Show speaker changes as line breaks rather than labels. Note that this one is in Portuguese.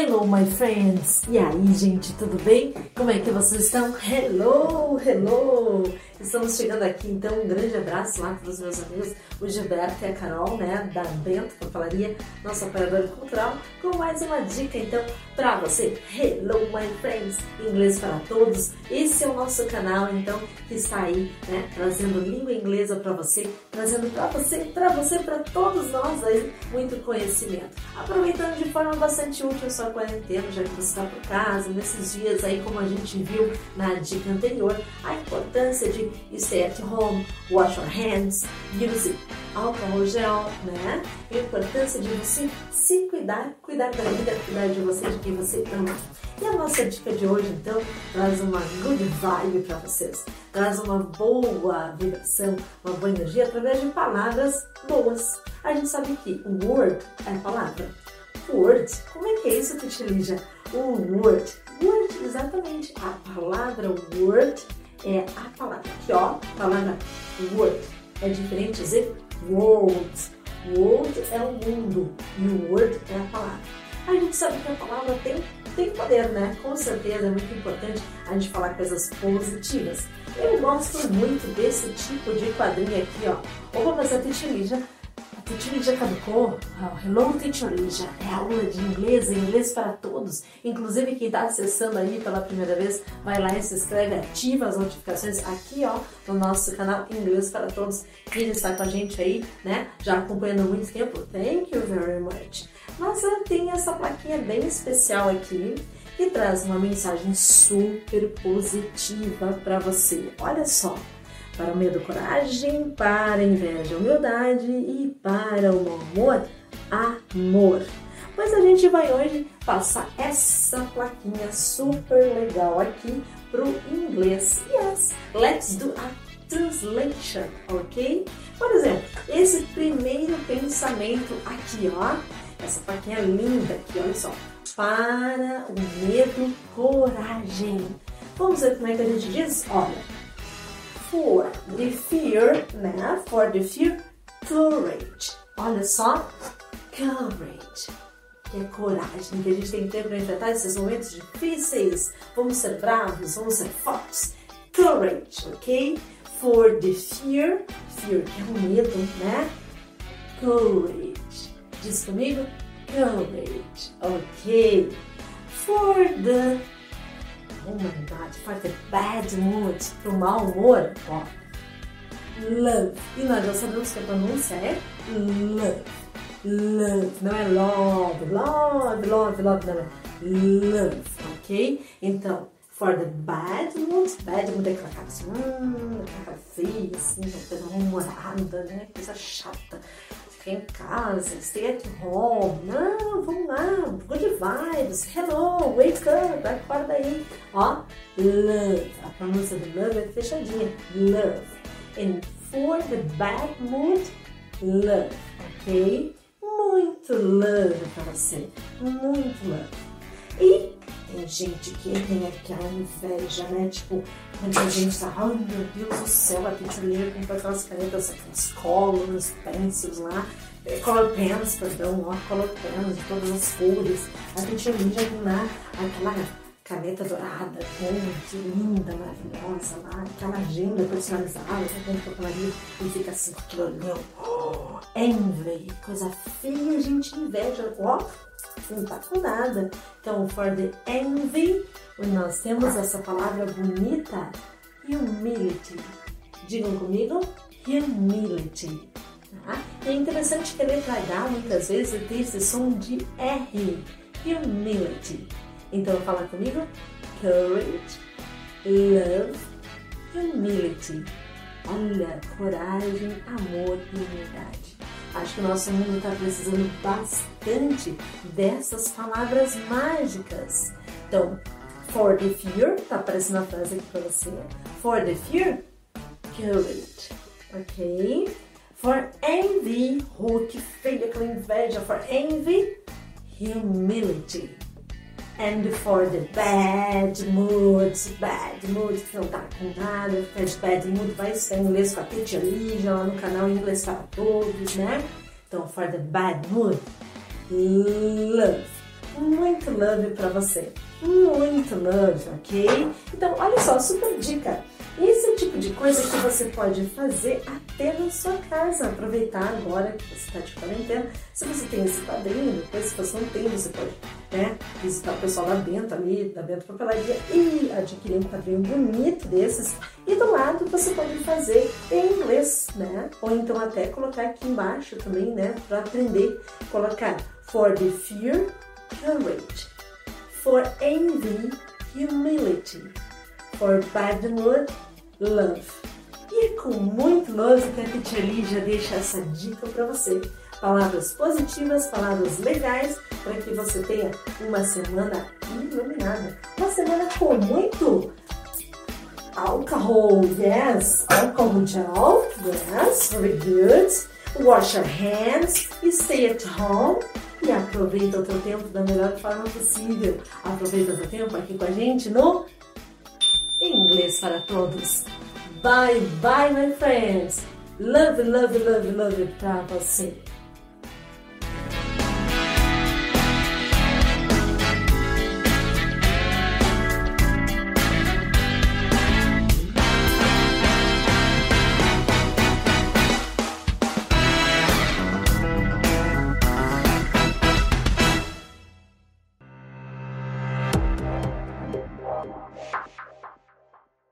Hello, my friends! E aí, gente, tudo bem? Como é que vocês estão? Hello, hello! Estamos chegando aqui, então, um grande abraço lá para os meus amigos, o Gilberto e a Carol, né, da Bento Papelaria, nossa apoiadora cultural, com mais uma dica, então, para você. Hello, my friends! Inglês para todos. Esse é o nosso canal, então, que está aí, né, trazendo língua inglesa para você, trazendo para você, para você, para todos nós aí, muito conhecimento. Aproveitando de forma bastante útil a sua quarentena, já que você está por casa, nesses dias aí, como a gente viu na dica anterior, a importância de stay at home, wash your hands, use álcool gel, né? A importância de você se cuidar, cuidar da vida, cuidar de você, de quem você ama. E a nossa dica de hoje, então, traz uma good vibe para vocês. Traz uma boa vibração, uma boa energia através de palavras boas. A gente sabe que word é palavra. Word, como é que é isso, Titilija? Um word. Word, exatamente. A palavra word é a palavra. Aqui, ó, palavra word. É diferente dizer world. World é o mundo e o word é a palavra. A gente sabe que a palavra tem, tem poder, né? Com certeza é muito importante a gente falar coisas positivas. Eu gosto muito desse tipo de quadrinho aqui, ó. Opa, mas a Titilija Teacher Lígia caducou? Oh, hello, Teacher Lígia. É aula de inglês, inglês para todos. Inclusive, quem está acessando aí pela primeira vez, vai lá e se inscreve, ativa as notificações aqui, ó, no nosso canal Inglês para Todos. Quem está com a gente aí, né, já acompanhando há muito tempo, thank you very much. Mas tem essa plaquinha bem especial aqui, que traz uma mensagem super positiva para você. Olha só para o medo, coragem, para a inveja, humildade e para o amor, amor. Mas a gente vai hoje passar essa plaquinha super legal aqui para o inglês. Yes, let's do a translation, ok? Por exemplo, esse primeiro pensamento aqui, ó, essa plaquinha linda aqui, olha só. Para o medo, coragem. Vamos ver como é que a gente diz? Olha, for the fear, né? For the fear, courage. Olha só, courage. Que é coragem que a gente tem que ter para enfrentar esses momentos difíceis. Vamos ser bravos, vamos ser fortes. Courage, ok? For the fear, fear que é o medo, né? Courage. Diz comigo? Courage, ok? For the humanidade, for the bad mood, pro mau humor, ó. Love. E nós já sabemos que a pronúncia é love. Love. Não é love, love, love, love, não é love, ok? Então, for the bad mood, bad mood é aquela cara assim, hum, aquela cara feia, assim, uma coisa humorada, né? Coisa chata em casa, stay at home. Não, vamos lá, good vibes, hello, wake up, acorda aí. Ó, love, a pronúncia do love é fechadinha, love. And for the bad mood, love, ok? Muito love pra você, muito love. E gente que tem aquela inveja, né? Tipo, muita gente tá, ai meu Deus do céu, a Lear comprou aquelas canetas, aquelas colors, pencils lá, é, color pens, perdão, ó, color pens de todas as cores. A já tem lá aquela caneta dourada, ponte, linda, maravilhosa lá, aquela agenda personalizada, que tem papelaria e fica assim com aquilo oh, envy, coisa feia, a gente inveja, ó não tá com nada. Então, for the envy, nós temos essa palavra bonita, humility. Digam comigo, humility. Tá? É interessante que a letra H muitas vezes tem esse som de R, humility. Então, fala comigo, courage, love, humility. Olha, coragem, amor e humildade. Acho que o nosso mundo está precisando bastante dessas palavras mágicas. Então, for the fear, tá aparecendo a frase aqui para você. For the fear, courage. Ok? For envy, oh que feia aquela inveja. For envy, humility. And for the bad mood, bad mood, que não tá com nada, fica de bad mood, vai estudar inglês com a Teacher Lígia lá no canal Inglês para Todos, né? Então, for the bad mood, love. muito love para você. Muito love, ok? Então, olha só, super dica. Esse é o tipo de coisa que você pode fazer até na sua casa. Aproveitar agora que você está de quarentena. Se você tem esse padrinho, depois se você não tem, você pode né, visitar o pessoal lá dentro, ali, da Bento Papelaria e adquirir um padrinho bonito desses. E do lado você pode fazer em inglês, né? Ou então até colocar aqui embaixo também, né? Para aprender. Colocar for the fear, courage. For envy, humility. For bad mood, love. E é com muito love que a Teacher Lígia deixa essa dica para você. Palavras positivas, palavras legais, para que você tenha uma semana iluminada. Uma semana com muito alcohol, yes, alcohol gel, yes, very good. Wash your hands, stay at home e aproveita o teu tempo da melhor forma possível. Aproveita o teu tempo aqui com a gente no Inglês para Todos. Bye bye, my friends. Love, love, love, love para você.